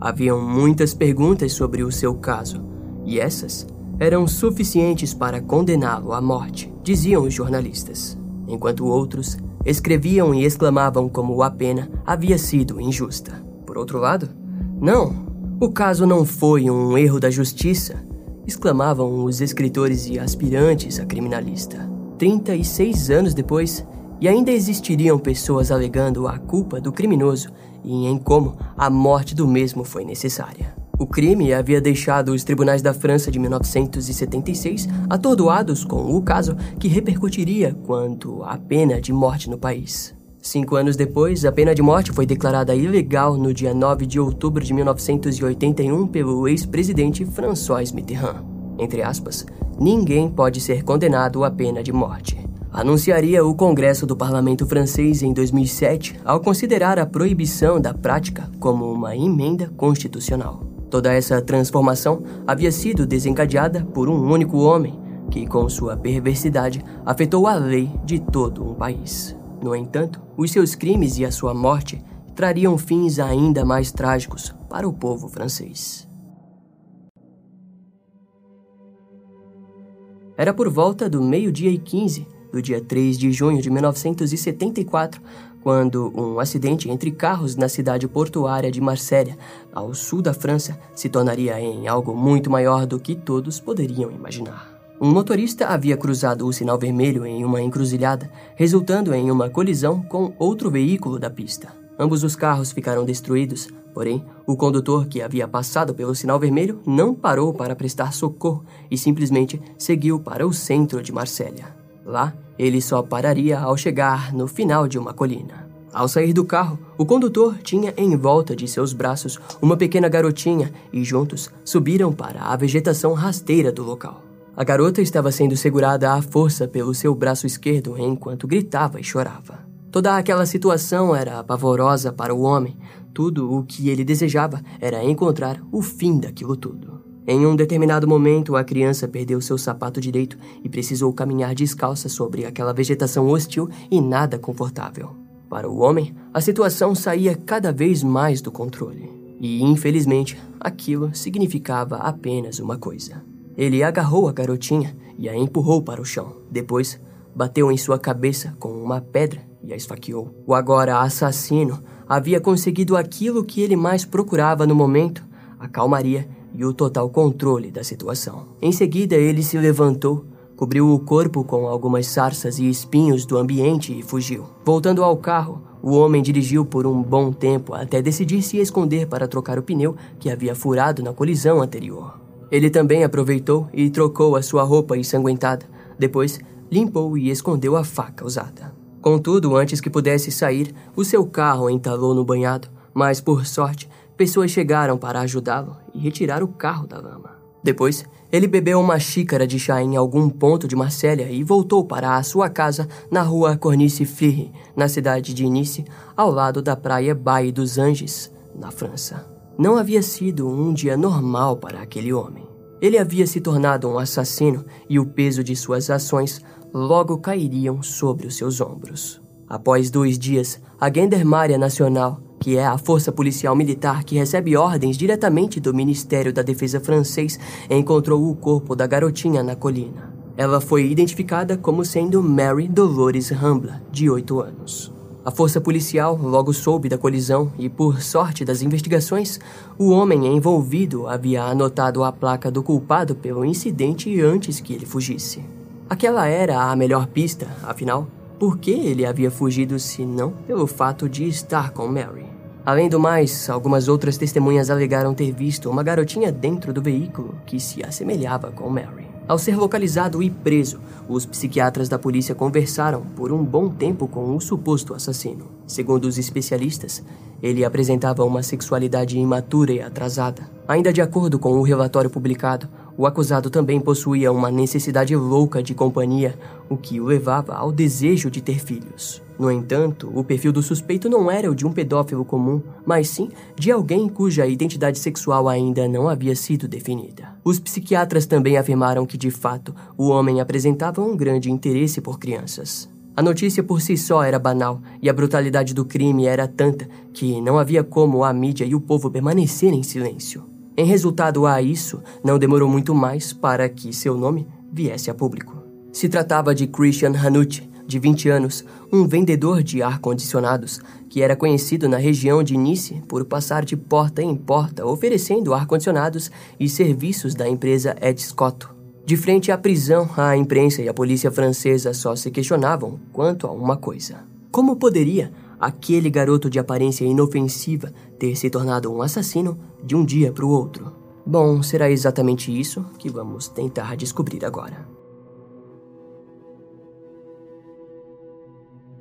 Haviam muitas perguntas sobre o seu caso, e essas eram suficientes para condená-lo à morte, diziam os jornalistas, enquanto outros escreviam e exclamavam como a pena havia sido injusta. Por outro lado, não, o caso não foi um erro da justiça, exclamavam os escritores e aspirantes a criminalista. 36 anos depois, e ainda existiriam pessoas alegando a culpa do criminoso e em como a morte do mesmo foi necessária. O crime havia deixado os tribunais da França de 1976 atordoados com o caso que repercutiria quanto à pena de morte no país. Cinco anos depois, a pena de morte foi declarada ilegal no dia 9 de outubro de 1981 pelo ex-presidente François Mitterrand. Entre aspas, ninguém pode ser condenado à pena de morte. Anunciaria o Congresso do Parlamento francês em 2007 ao considerar a proibição da prática como uma emenda constitucional. Toda essa transformação havia sido desencadeada por um único homem que, com sua perversidade, afetou a lei de todo um país. No entanto, os seus crimes e a sua morte trariam fins ainda mais trágicos para o povo francês. Era por volta do meio-dia e 15 do dia 3 de junho de 1974 quando um acidente entre carros na cidade portuária de Marsella, ao sul da França, se tornaria em algo muito maior do que todos poderiam imaginar. Um motorista havia cruzado o sinal vermelho em uma encruzilhada, resultando em uma colisão com outro veículo da pista. Ambos os carros ficaram destruídos, porém, o condutor que havia passado pelo sinal vermelho não parou para prestar socorro e simplesmente seguiu para o centro de Marsella. Lá, ele só pararia ao chegar no final de uma colina. Ao sair do carro, o condutor tinha em volta de seus braços uma pequena garotinha e juntos subiram para a vegetação rasteira do local. A garota estava sendo segurada à força pelo seu braço esquerdo enquanto gritava e chorava. Toda aquela situação era pavorosa para o homem. Tudo o que ele desejava era encontrar o fim daquilo tudo. Em um determinado momento, a criança perdeu seu sapato direito e precisou caminhar descalça sobre aquela vegetação hostil e nada confortável. Para o homem, a situação saía cada vez mais do controle. E, infelizmente, aquilo significava apenas uma coisa. Ele agarrou a garotinha e a empurrou para o chão. Depois, bateu em sua cabeça com uma pedra e a esfaqueou. O agora assassino havia conseguido aquilo que ele mais procurava no momento: a calmaria e o total controle da situação. Em seguida, ele se levantou, cobriu o corpo com algumas sarças e espinhos do ambiente e fugiu. Voltando ao carro, o homem dirigiu por um bom tempo até decidir se esconder para trocar o pneu que havia furado na colisão anterior. Ele também aproveitou e trocou a sua roupa ensanguentada. Depois, limpou e escondeu a faca usada. Contudo, antes que pudesse sair, o seu carro entalou no banhado, mas por sorte, Pessoas chegaram para ajudá-lo e retirar o carro da lama. Depois, ele bebeu uma xícara de chá em algum ponto de Marsella e voltou para a sua casa na rua Cornice Fleury, na cidade de Nice, ao lado da praia Baie dos Anges, na França. Não havia sido um dia normal para aquele homem. Ele havia se tornado um assassino e o peso de suas ações logo cairiam sobre os seus ombros. Após dois dias, a Gendarmeria Nacional que é a força policial militar que recebe ordens diretamente do Ministério da Defesa francês, encontrou o corpo da garotinha na colina. Ela foi identificada como sendo Mary Dolores Rambla, de 8 anos. A força policial logo soube da colisão e, por sorte das investigações, o homem envolvido havia anotado a placa do culpado pelo incidente antes que ele fugisse. Aquela era a melhor pista, afinal, por que ele havia fugido se não pelo fato de estar com Mary? Além do mais, algumas outras testemunhas alegaram ter visto uma garotinha dentro do veículo que se assemelhava com Mary. Ao ser localizado e preso, os psiquiatras da polícia conversaram por um bom tempo com o suposto assassino. Segundo os especialistas, ele apresentava uma sexualidade imatura e atrasada. Ainda de acordo com o relatório publicado, o acusado também possuía uma necessidade louca de companhia, o que o levava ao desejo de ter filhos. No entanto, o perfil do suspeito não era o de um pedófilo comum, mas sim de alguém cuja identidade sexual ainda não havia sido definida. Os psiquiatras também afirmaram que, de fato, o homem apresentava um grande interesse por crianças. A notícia por si só era banal e a brutalidade do crime era tanta que não havia como a mídia e o povo permanecerem em silêncio. Em resultado a isso, não demorou muito mais para que seu nome viesse a público. Se tratava de Christian Hanucci, de 20 anos, um vendedor de ar-condicionados, que era conhecido na região de Nice por passar de porta em porta oferecendo ar-condicionados e serviços da empresa Ed Scotto. De frente à prisão, a imprensa e a polícia francesa só se questionavam quanto a uma coisa: como poderia aquele garoto de aparência inofensiva ter se tornado um assassino de um dia para o outro? Bom, será exatamente isso que vamos tentar descobrir agora.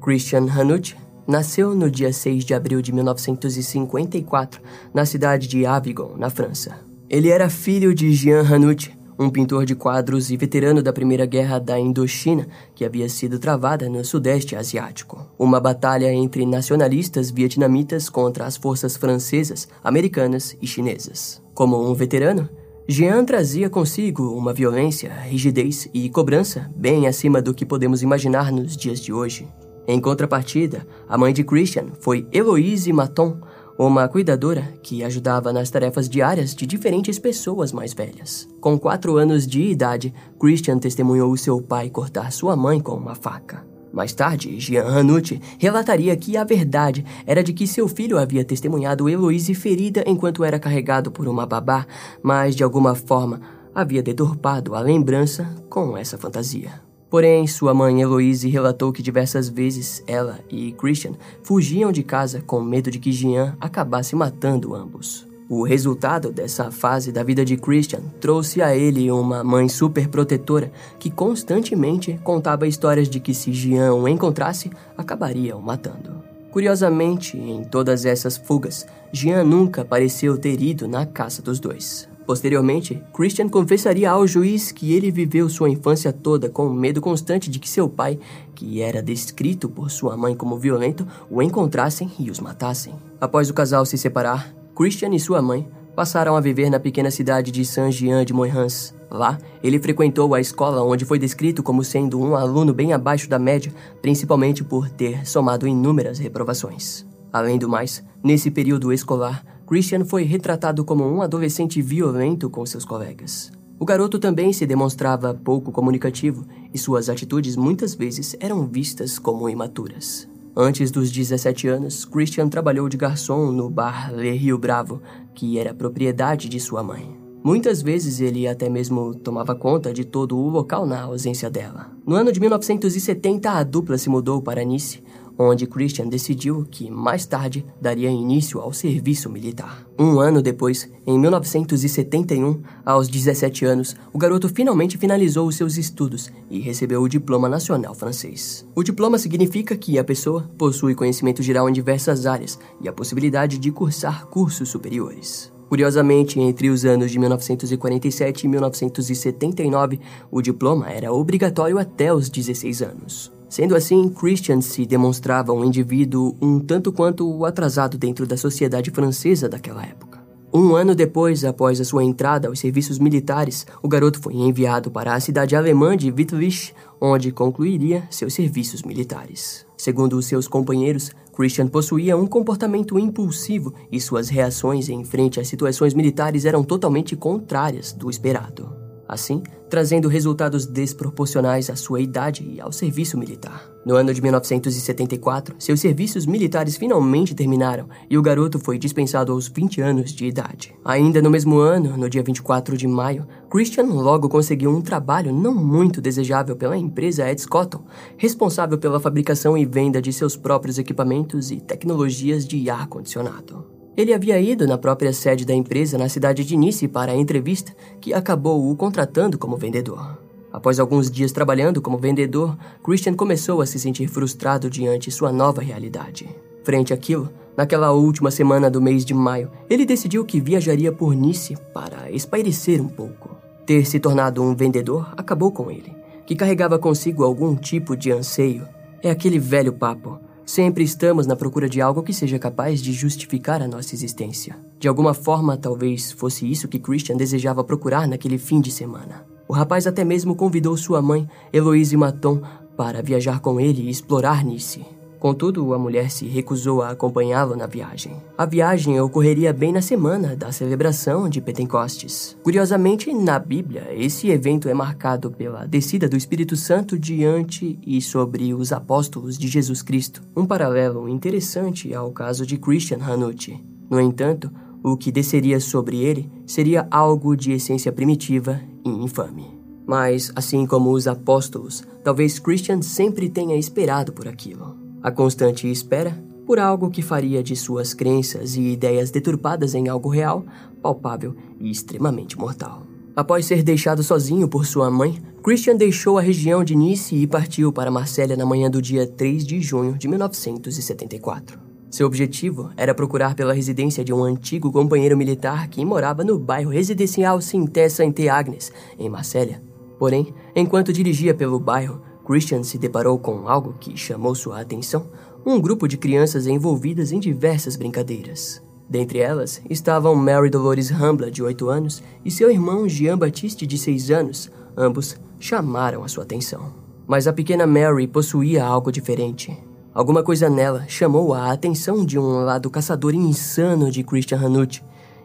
Christian Hanucci nasceu no dia 6 de abril de 1954 na cidade de Avignon, na França. Ele era filho de Jean Hanucci, um pintor de quadros e veterano da Primeira Guerra da Indochina que havia sido travada no Sudeste Asiático. Uma batalha entre nacionalistas vietnamitas contra as forças francesas, americanas e chinesas. Como um veterano, Jean trazia consigo uma violência, rigidez e cobrança bem acima do que podemos imaginar nos dias de hoje. Em contrapartida, a mãe de Christian foi Eloise Maton, uma cuidadora que ajudava nas tarefas diárias de diferentes pessoas mais velhas. Com quatro anos de idade, Christian testemunhou seu pai cortar sua mãe com uma faca. Mais tarde, Jean Hanucci relataria que a verdade era de que seu filho havia testemunhado Eloise ferida enquanto era carregado por uma babá, mas de alguma forma havia deturpado a lembrança com essa fantasia. Porém, sua mãe Eloise relatou que diversas vezes ela e Christian fugiam de casa com medo de que Jean acabasse matando ambos. O resultado dessa fase da vida de Christian trouxe a ele uma mãe super protetora que constantemente contava histórias de que se Jean o encontrasse, acabaria o matando. Curiosamente, em todas essas fugas, Jean nunca pareceu ter ido na caça dos dois. Posteriormente, Christian confessaria ao juiz que ele viveu sua infância toda com medo constante de que seu pai, que era descrito por sua mãe como violento, o encontrassem e os matassem. Após o casal se separar, Christian e sua mãe passaram a viver na pequena cidade de Saint-Jean de Moirans. Lá, ele frequentou a escola onde foi descrito como sendo um aluno bem abaixo da média, principalmente por ter somado inúmeras reprovações. Além do mais, nesse período escolar, Christian foi retratado como um adolescente violento com seus colegas. O garoto também se demonstrava pouco comunicativo e suas atitudes muitas vezes eram vistas como imaturas. Antes dos 17 anos, Christian trabalhou de garçom no bar Le Rio Bravo, que era propriedade de sua mãe. Muitas vezes ele até mesmo tomava conta de todo o local na ausência dela. No ano de 1970, a dupla se mudou para Nice, onde Christian decidiu que mais tarde daria início ao serviço militar. Um ano depois, em 1971, aos 17 anos, o garoto finalmente finalizou os seus estudos e recebeu o diploma nacional francês. O diploma significa que a pessoa possui conhecimento geral em diversas áreas e a possibilidade de cursar cursos superiores. Curiosamente, entre os anos de 1947 e 1979, o diploma era obrigatório até os 16 anos. Sendo assim, Christian se demonstrava um indivíduo um tanto quanto atrasado dentro da sociedade francesa daquela época. Um ano depois, após a sua entrada aos serviços militares, o garoto foi enviado para a cidade alemã de Wittlich, onde concluiria seus serviços militares. Segundo seus companheiros, Christian possuía um comportamento impulsivo e suas reações em frente às situações militares eram totalmente contrárias do esperado assim trazendo resultados desproporcionais à sua idade e ao serviço militar. No ano de 1974, seus serviços militares finalmente terminaram e o garoto foi dispensado aos 20 anos de idade. Ainda no mesmo ano, no dia 24 de maio, Christian logo conseguiu um trabalho não muito desejável pela empresa Ed Scotton, responsável pela fabricação e venda de seus próprios equipamentos e tecnologias de ar-condicionado. Ele havia ido na própria sede da empresa na cidade de Nice para a entrevista, que acabou o contratando como vendedor. Após alguns dias trabalhando como vendedor, Christian começou a se sentir frustrado diante sua nova realidade. Frente àquilo, naquela última semana do mês de maio, ele decidiu que viajaria por Nice para espairecer um pouco. Ter se tornado um vendedor acabou com ele, que carregava consigo algum tipo de anseio. É aquele velho papo. Sempre estamos na procura de algo que seja capaz de justificar a nossa existência. De alguma forma, talvez fosse isso que Christian desejava procurar naquele fim de semana. O rapaz até mesmo convidou sua mãe, Eloise Maton, para viajar com ele e explorar Nice. Contudo, a mulher se recusou a acompanhá-lo na viagem. A viagem ocorreria bem na semana da celebração de Pentecostes. Curiosamente, na Bíblia, esse evento é marcado pela descida do Espírito Santo diante e sobre os apóstolos de Jesus Cristo, um paralelo interessante ao caso de Christian Hanucci. No entanto, o que desceria sobre ele seria algo de essência primitiva e infame. Mas, assim como os apóstolos, talvez Christian sempre tenha esperado por aquilo. A constante espera por algo que faria de suas crenças e ideias deturpadas em algo real, palpável e extremamente mortal. Após ser deixado sozinho por sua mãe, Christian deixou a região de Nice e partiu para Marsella na manhã do dia 3 de junho de 1974. Seu objetivo era procurar pela residência de um antigo companheiro militar que morava no bairro residencial Sinté Sainte Agnes, em Marsella. Porém, enquanto dirigia pelo bairro, Christian se deparou com algo que chamou sua atenção: um grupo de crianças envolvidas em diversas brincadeiras. Dentre elas estavam Mary Dolores Rambla, de 8 anos, e seu irmão Jean Baptiste, de 6 anos. Ambos chamaram a sua atenção. Mas a pequena Mary possuía algo diferente. Alguma coisa nela chamou a atenção de um lado caçador insano de Christian Hanucci,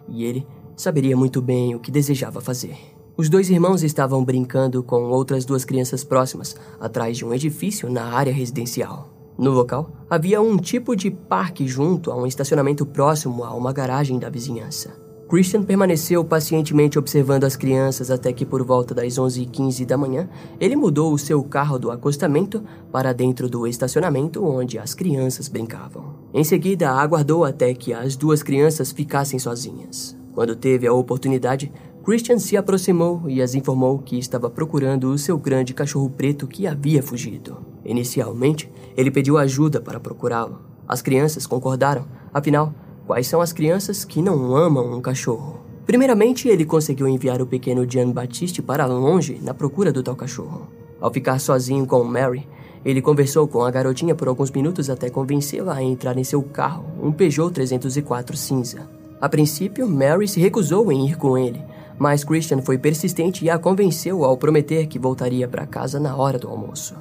e ele saberia muito bem o que desejava fazer. Os dois irmãos estavam brincando com outras duas crianças próximas, atrás de um edifício na área residencial. No local, havia um tipo de parque junto a um estacionamento próximo a uma garagem da vizinhança. Christian permaneceu pacientemente observando as crianças até que, por volta das 11h15 da manhã, ele mudou o seu carro do acostamento para dentro do estacionamento onde as crianças brincavam. Em seguida, aguardou até que as duas crianças ficassem sozinhas. Quando teve a oportunidade, Christian se aproximou e as informou que estava procurando o seu grande cachorro preto que havia fugido. Inicialmente, ele pediu ajuda para procurá-lo. As crianças concordaram, afinal, quais são as crianças que não amam um cachorro? Primeiramente, ele conseguiu enviar o pequeno Jean Baptiste para longe na procura do tal cachorro. Ao ficar sozinho com Mary, ele conversou com a garotinha por alguns minutos até convencê-la a entrar em seu carro, um Peugeot 304 cinza. A princípio, Mary se recusou em ir com ele, mas Christian foi persistente e a convenceu ao prometer que voltaria para casa na hora do almoço.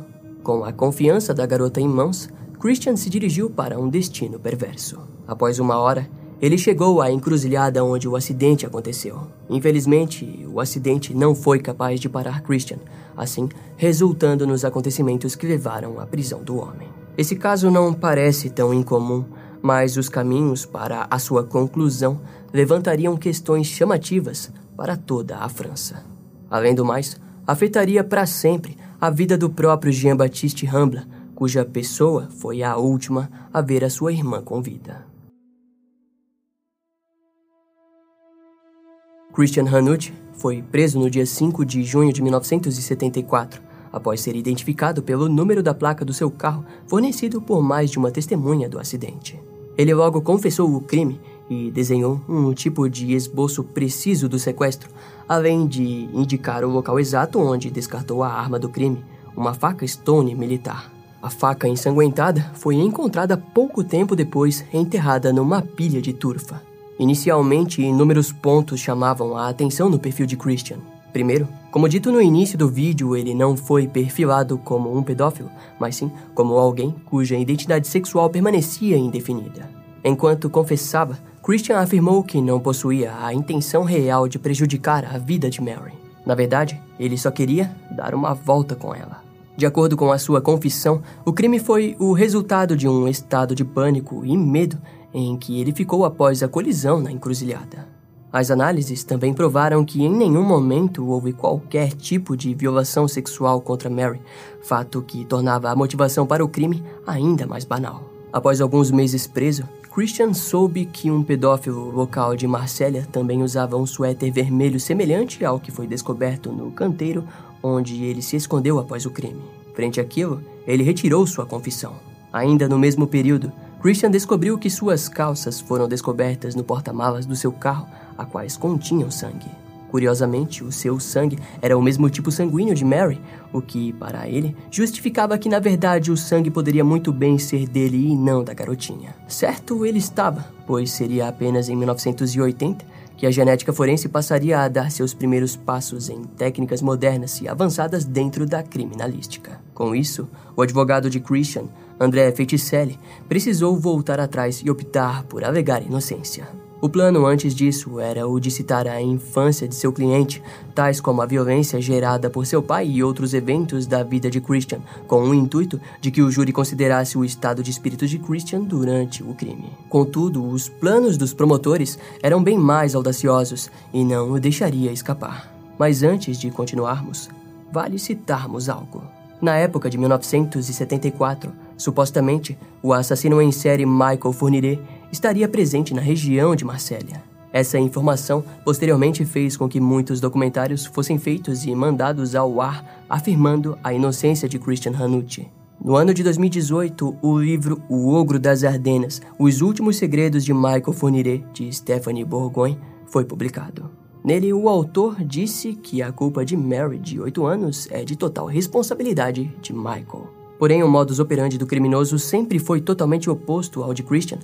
Com a confiança da garota em mãos, Christian se dirigiu para um destino perverso. Após uma hora, ele chegou à encruzilhada onde o acidente aconteceu. Infelizmente, o acidente não foi capaz de parar Christian, assim resultando nos acontecimentos que levaram à prisão do homem. Esse caso não parece tão incomum, mas os caminhos para a sua conclusão levantariam questões chamativas para toda a França. Além do mais, afetaria para sempre a vida do próprio Jean-Baptiste Rambla, cuja pessoa foi a última a ver a sua irmã com vida. Christian Hanucci foi preso no dia 5 de junho de 1974, após ser identificado pelo número da placa do seu carro fornecido por mais de uma testemunha do acidente. Ele logo confessou o crime e desenhou um tipo de esboço preciso do sequestro, além de indicar o local exato onde descartou a arma do crime, uma faca Stone militar. A faca ensanguentada foi encontrada pouco tempo depois enterrada numa pilha de turfa. Inicialmente, inúmeros pontos chamavam a atenção no perfil de Christian. Primeiro, como dito no início do vídeo, ele não foi perfilado como um pedófilo, mas sim como alguém cuja identidade sexual permanecia indefinida. Enquanto confessava, Christian afirmou que não possuía a intenção real de prejudicar a vida de Mary. Na verdade, ele só queria dar uma volta com ela. De acordo com a sua confissão, o crime foi o resultado de um estado de pânico e medo em que ele ficou após a colisão na encruzilhada. As análises também provaram que em nenhum momento houve qualquer tipo de violação sexual contra Mary, fato que tornava a motivação para o crime ainda mais banal. Após alguns meses preso, Christian soube que um pedófilo local de Marsella também usava um suéter vermelho semelhante ao que foi descoberto no canteiro onde ele se escondeu após o crime. Frente àquilo, ele retirou sua confissão. Ainda no mesmo período, Christian descobriu que suas calças foram descobertas no porta-malas do seu carro, a quais continham sangue. Curiosamente, o seu sangue era o mesmo tipo sanguíneo de Mary, o que, para ele, justificava que na verdade o sangue poderia muito bem ser dele e não da garotinha. Certo ele estava, pois seria apenas em 1980 que a genética forense passaria a dar seus primeiros passos em técnicas modernas e avançadas dentro da criminalística. Com isso, o advogado de Christian, André Feticelli, precisou voltar atrás e optar por alegar inocência. O plano antes disso era o de citar a infância de seu cliente, tais como a violência gerada por seu pai e outros eventos da vida de Christian, com o intuito de que o júri considerasse o estado de espírito de Christian durante o crime. Contudo, os planos dos promotores eram bem mais audaciosos e não o deixaria escapar. Mas antes de continuarmos, vale citarmos algo. Na época de 1974, supostamente, o assassino em série Michael Fournier estaria presente na região de Marsella. Essa informação posteriormente fez com que muitos documentários fossem feitos e mandados ao ar afirmando a inocência de Christian Hanucci. No ano de 2018, o livro O Ogro das Ardenas: Os Últimos Segredos de Michael Fournier, de Stephanie Bourgoin, foi publicado. Nele, o autor disse que a culpa de Mary, de 8 anos, é de total responsabilidade de Michael. Porém, o modus operandi do criminoso sempre foi totalmente oposto ao de Christian,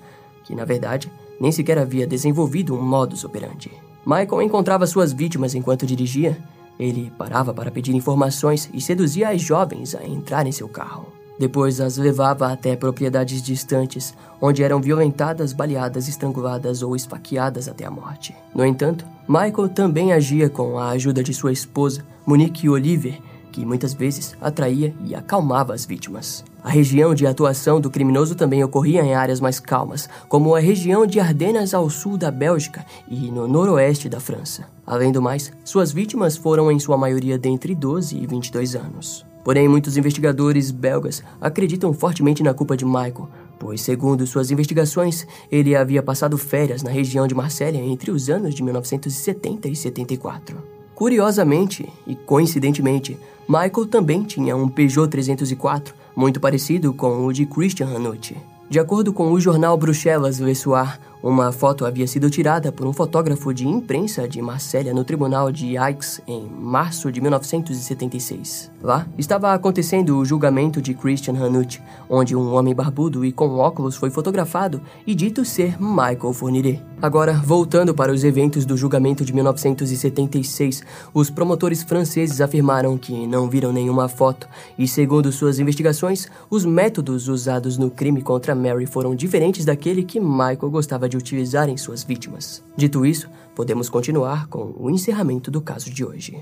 que na verdade nem sequer havia desenvolvido um modus operandi. Michael encontrava suas vítimas enquanto dirigia. Ele parava para pedir informações e seduzia as jovens a entrar em seu carro. Depois as levava até propriedades distantes, onde eram violentadas, baleadas, estranguladas ou esfaqueadas até a morte. No entanto, Michael também agia com a ajuda de sua esposa, Monique Oliver, que muitas vezes atraía e acalmava as vítimas. A região de atuação do criminoso também ocorria em áreas mais calmas, como a região de Ardenas ao sul da Bélgica e no noroeste da França. Além do mais, suas vítimas foram em sua maioria dentre 12 e 22 anos. Porém, muitos investigadores belgas acreditam fortemente na culpa de Michael, pois, segundo suas investigações, ele havia passado férias na região de Marsella entre os anos de 1970 e 74. Curiosamente e coincidentemente, Michael também tinha um Peugeot 304, muito parecido com o de Christian Hanucci. De acordo com o jornal Bruxelas Le Soir, uma foto havia sido tirada por um fotógrafo de imprensa de Marsella no tribunal de Aix em março de 1976. Lá estava acontecendo o julgamento de Christian Hanucci, onde um homem barbudo e com óculos foi fotografado e dito ser Michael Fournier. Agora, voltando para os eventos do julgamento de 1976, os promotores franceses afirmaram que não viram nenhuma foto e, segundo suas investigações, os métodos usados no crime contra Mary foram diferentes daquele que Michael gostava de utilizar em suas vítimas. Dito isso, podemos continuar com o encerramento do caso de hoje.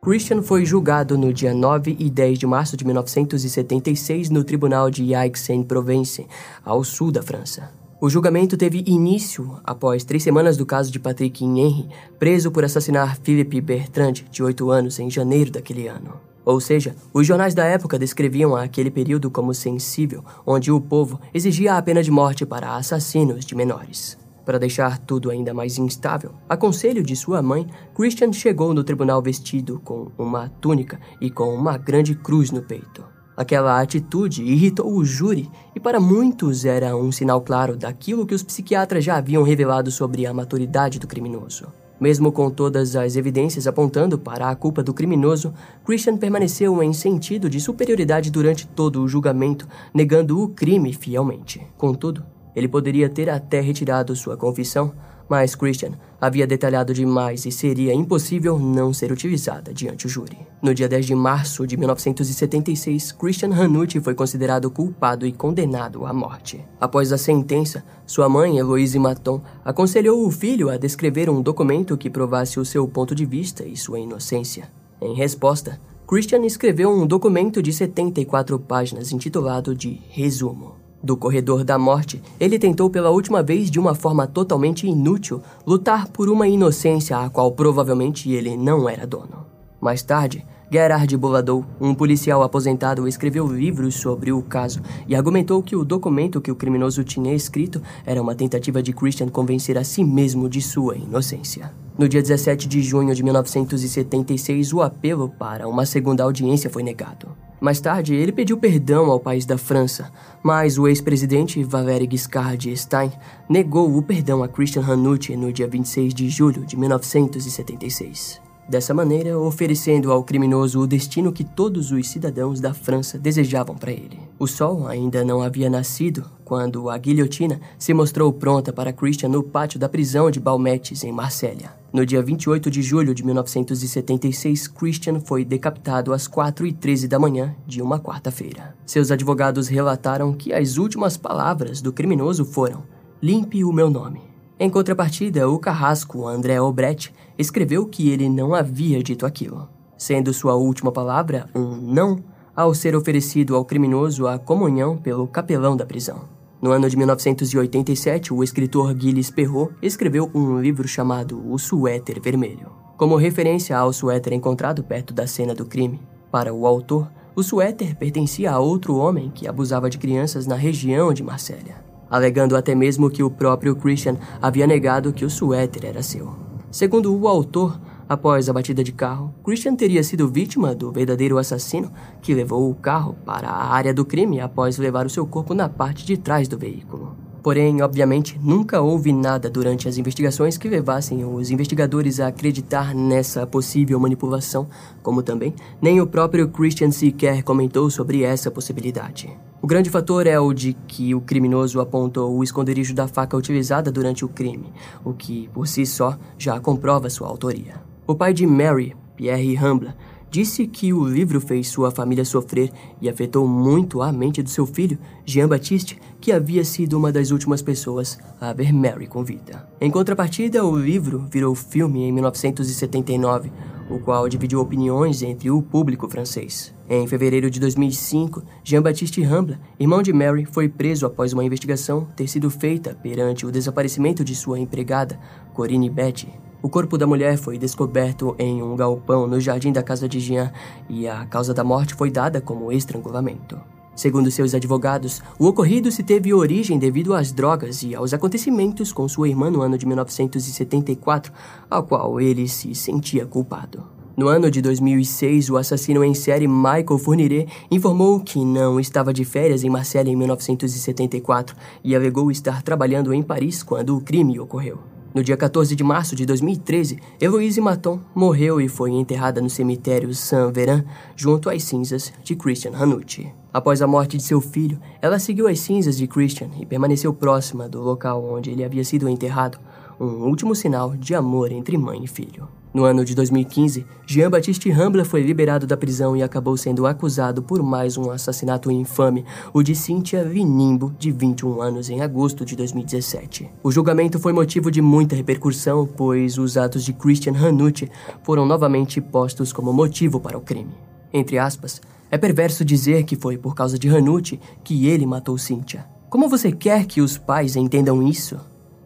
Christian foi julgado no dia 9 e 10 de março de 1976 no tribunal de Aix-en-Provence, ao sul da França. O julgamento teve início após três semanas do caso de Patrick Henry, preso por assassinar Philippe Bertrand, de 8 anos, em janeiro daquele ano. Ou seja, os jornais da época descreviam aquele período como sensível, onde o povo exigia a pena de morte para assassinos de menores. Para deixar tudo ainda mais instável, a conselho de sua mãe, Christian chegou no tribunal vestido com uma túnica e com uma grande cruz no peito. Aquela atitude irritou o júri e para muitos era um sinal claro daquilo que os psiquiatras já haviam revelado sobre a maturidade do criminoso. Mesmo com todas as evidências apontando para a culpa do criminoso, Christian permaneceu em sentido de superioridade durante todo o julgamento, negando o crime fielmente. Contudo, ele poderia ter até retirado sua confissão, mas Christian havia detalhado demais e seria impossível não ser utilizada diante o júri. No dia 10 de março de 1976, Christian Hanucci foi considerado culpado e condenado à morte. Após a sentença, sua mãe, Eloise Maton, aconselhou o filho a descrever um documento que provasse o seu ponto de vista e sua inocência. Em resposta, Christian escreveu um documento de 74 páginas intitulado de Resumo. Do corredor da morte, ele tentou pela última vez, de uma forma totalmente inútil, lutar por uma inocência a qual provavelmente ele não era dono. Mais tarde, Gerard Boladou, um policial aposentado, escreveu livros sobre o caso e argumentou que o documento que o criminoso tinha escrito era uma tentativa de Christian convencer a si mesmo de sua inocência. No dia 17 de junho de 1976, o apelo para uma segunda audiência foi negado. Mais tarde, ele pediu perdão ao país da França, mas o ex-presidente Valéry Giscard d'Estaing negou o perdão a Christian Hanucci no dia 26 de julho de 1976. Dessa maneira oferecendo ao criminoso o destino que todos os cidadãos da França desejavam para ele. O sol ainda não havia nascido quando a guilhotina se mostrou pronta para Christian no pátio da prisão de Balmettes, em Marsella. No dia 28 de julho de 1976, Christian foi decapitado às 4h13 da manhã de uma quarta-feira. Seus advogados relataram que as últimas palavras do criminoso foram: Limpe o meu nome. Em contrapartida, o carrasco André Obrecht escreveu que ele não havia dito aquilo, sendo sua última palavra um não ao ser oferecido ao criminoso a comunhão pelo capelão da prisão. No ano de 1987, o escritor Gilles Perrault escreveu um livro chamado O Suéter Vermelho, como referência ao suéter encontrado perto da cena do crime. Para o autor, o suéter pertencia a outro homem que abusava de crianças na região de Marsella, alegando até mesmo que o próprio Christian havia negado que o suéter era seu. Segundo o autor, Após a batida de carro, Christian teria sido vítima do verdadeiro assassino que levou o carro para a área do crime após levar o seu corpo na parte de trás do veículo. Porém, obviamente, nunca houve nada durante as investigações que levassem os investigadores a acreditar nessa possível manipulação, como também nem o próprio Christian sequer comentou sobre essa possibilidade. O grande fator é o de que o criminoso apontou o esconderijo da faca utilizada durante o crime, o que, por si só, já comprova sua autoria. O pai de Mary, Pierre Rambla, disse que o livro fez sua família sofrer e afetou muito a mente do seu filho, Jean-Baptiste, que havia sido uma das últimas pessoas a ver Mary com vida. Em contrapartida, o livro virou filme em 1979, o qual dividiu opiniões entre o público francês. Em fevereiro de 2005, Jean-Baptiste Rambla, irmão de Mary, foi preso após uma investigação ter sido feita perante o desaparecimento de sua empregada, Corinne Betty, o corpo da mulher foi descoberto em um galpão no jardim da casa de Jean e a causa da morte foi dada como estrangulamento. Segundo seus advogados, o ocorrido se teve origem devido às drogas e aos acontecimentos com sua irmã no ano de 1974, ao qual ele se sentia culpado. No ano de 2006, o assassino em série Michael Fourniret informou que não estava de férias em Marseille em 1974 e alegou estar trabalhando em Paris quando o crime ocorreu. No dia 14 de março de 2013, Heloise Maton morreu e foi enterrada no cemitério Saint-Véran junto às cinzas de Christian Hanucci. Após a morte de seu filho, ela seguiu as cinzas de Christian e permaneceu próxima do local onde ele havia sido enterrado, um último sinal de amor entre mãe e filho. No ano de 2015, Jean-Baptiste Rambla foi liberado da prisão e acabou sendo acusado por mais um assassinato infame, o de Cynthia Vinimbo, de 21 anos, em agosto de 2017. O julgamento foi motivo de muita repercussão, pois os atos de Christian Hanucci foram novamente postos como motivo para o crime. Entre aspas, é perverso dizer que foi por causa de Hanucci que ele matou Cynthia. Como você quer que os pais entendam isso?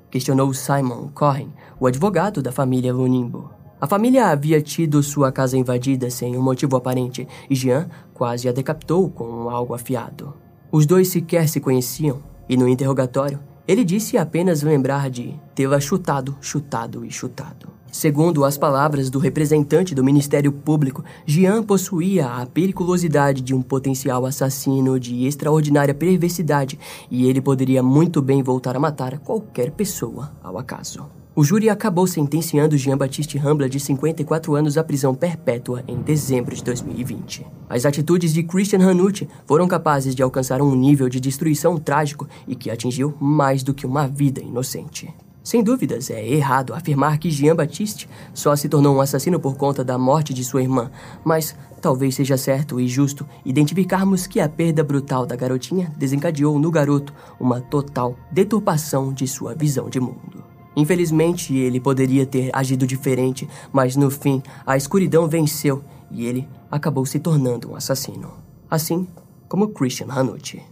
Questionou Simon Cohen, o advogado da família Lunimbo. A família havia tido sua casa invadida sem um motivo aparente e Jean quase a decapitou com algo afiado. Os dois sequer se conheciam e no interrogatório ele disse apenas lembrar de tê-la chutado, chutado e chutado. Segundo as palavras do representante do Ministério Público, Jean possuía a periculosidade de um potencial assassino de extraordinária perversidade e ele poderia muito bem voltar a matar qualquer pessoa ao acaso. O júri acabou sentenciando Jean-Baptiste Rambla de 54 anos à prisão perpétua em dezembro de 2020. As atitudes de Christian Hanucci foram capazes de alcançar um nível de destruição trágico e que atingiu mais do que uma vida inocente. Sem dúvidas, é errado afirmar que Jean-Baptiste só se tornou um assassino por conta da morte de sua irmã, mas talvez seja certo e justo identificarmos que a perda brutal da garotinha desencadeou no garoto uma total deturpação de sua visão de mundo. Infelizmente, ele poderia ter agido diferente, mas no fim, a escuridão venceu e ele acabou se tornando um assassino. Assim como Christian Hanucci.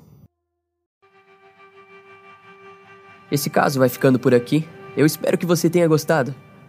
Esse caso vai ficando por aqui. Eu espero que você tenha gostado.